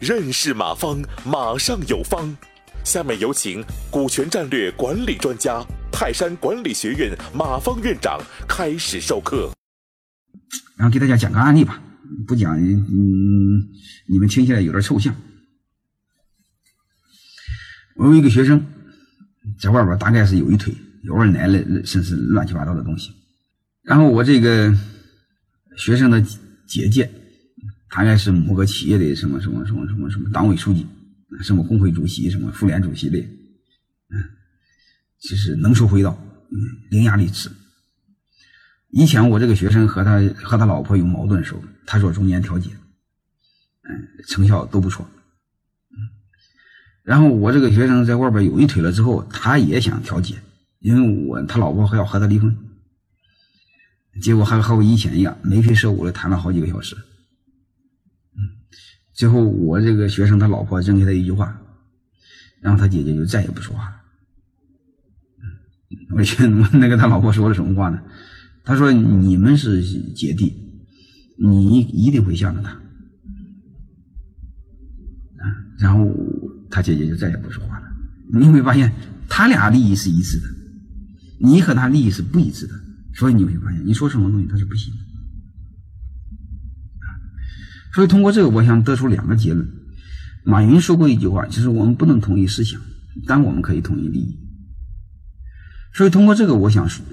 认识马方，马上有方。下面有请股权战略管理专家、泰山管理学院马方院长开始授课。然后给大家讲个案例吧，不讲，嗯，你们听起来有点抽象。我有一个学生，在外边大概是有一腿，有二奶了，甚至乱七八糟的东西。然后我这个学生的姐姐。大概是某个企业的什么什么什么什么什么党委书记，什么工会主席，什么妇联主席的，嗯，其实能说会道，嗯，伶牙俐齿。以前我这个学生和他和他老婆有矛盾的时候，他说中间调解，嗯，成效都不错，嗯。然后我这个学生在外边有一腿了之后，他也想调解，因为我他老婆还要和他离婚，结果还和我以前一样眉飞色舞的谈了好几个小时。最后，我这个学生他老婆扔给他一句话，然后他姐姐就再也不说话了。而且那个他老婆说的什么话呢？他说：“你们是姐弟，你一定会向着他。”啊，然后他姐姐就再也不说话了。你会发现，他俩利益是一致的，你和他利益是不一致的，所以你会发现，你说什么东西他是不信。所以通过这个，我想得出两个结论。马云说过一句话，就是我们不能同意思想，但我们可以同意利益。所以通过这个，我想说，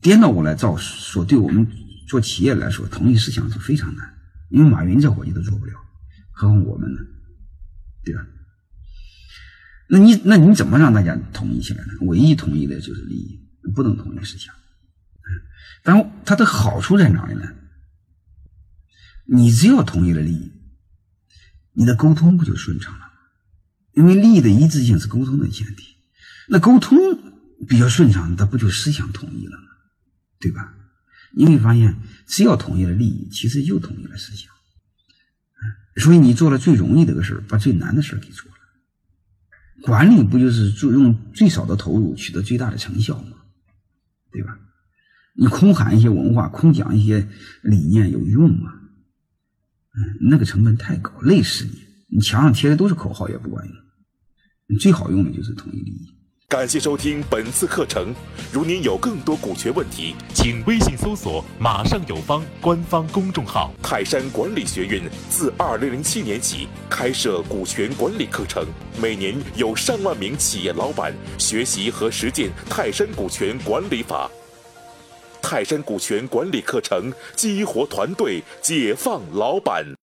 颠倒过来造说，对我们做企业来说，同意思想是非常难，因为马云这伙计都做不了，何况我们呢？对吧？那你那你怎么让大家统一起来呢？唯一统一的就是利益，不能统一思想。嗯但它的好处在哪里呢？你只要同意了利益，你的沟通不就顺畅了吗？因为利益的一致性是沟通的前提，那沟通比较顺畅，那不就思想统一了吗？对吧？你会发现，只要统一了利益，其实就统一了思想。所以你做了最容易的个事把最难的事给做了。管理不就是用最少的投入取得最大的成效吗？对吧？你空喊一些文化，空讲一些理念有用吗？嗯，那个成本太高，累死你！你墙上贴的都是口号也不管用，你最好用的就是统一利益。感谢收听本次课程。如您有更多股权问题，请微信搜索“马上有方”官方公众号。泰山管理学院自二零零七年起开设股权管理课程，每年有上万名企业老板学习和实践泰山股权管理法。泰山股权管理课程激活团队，解放老板。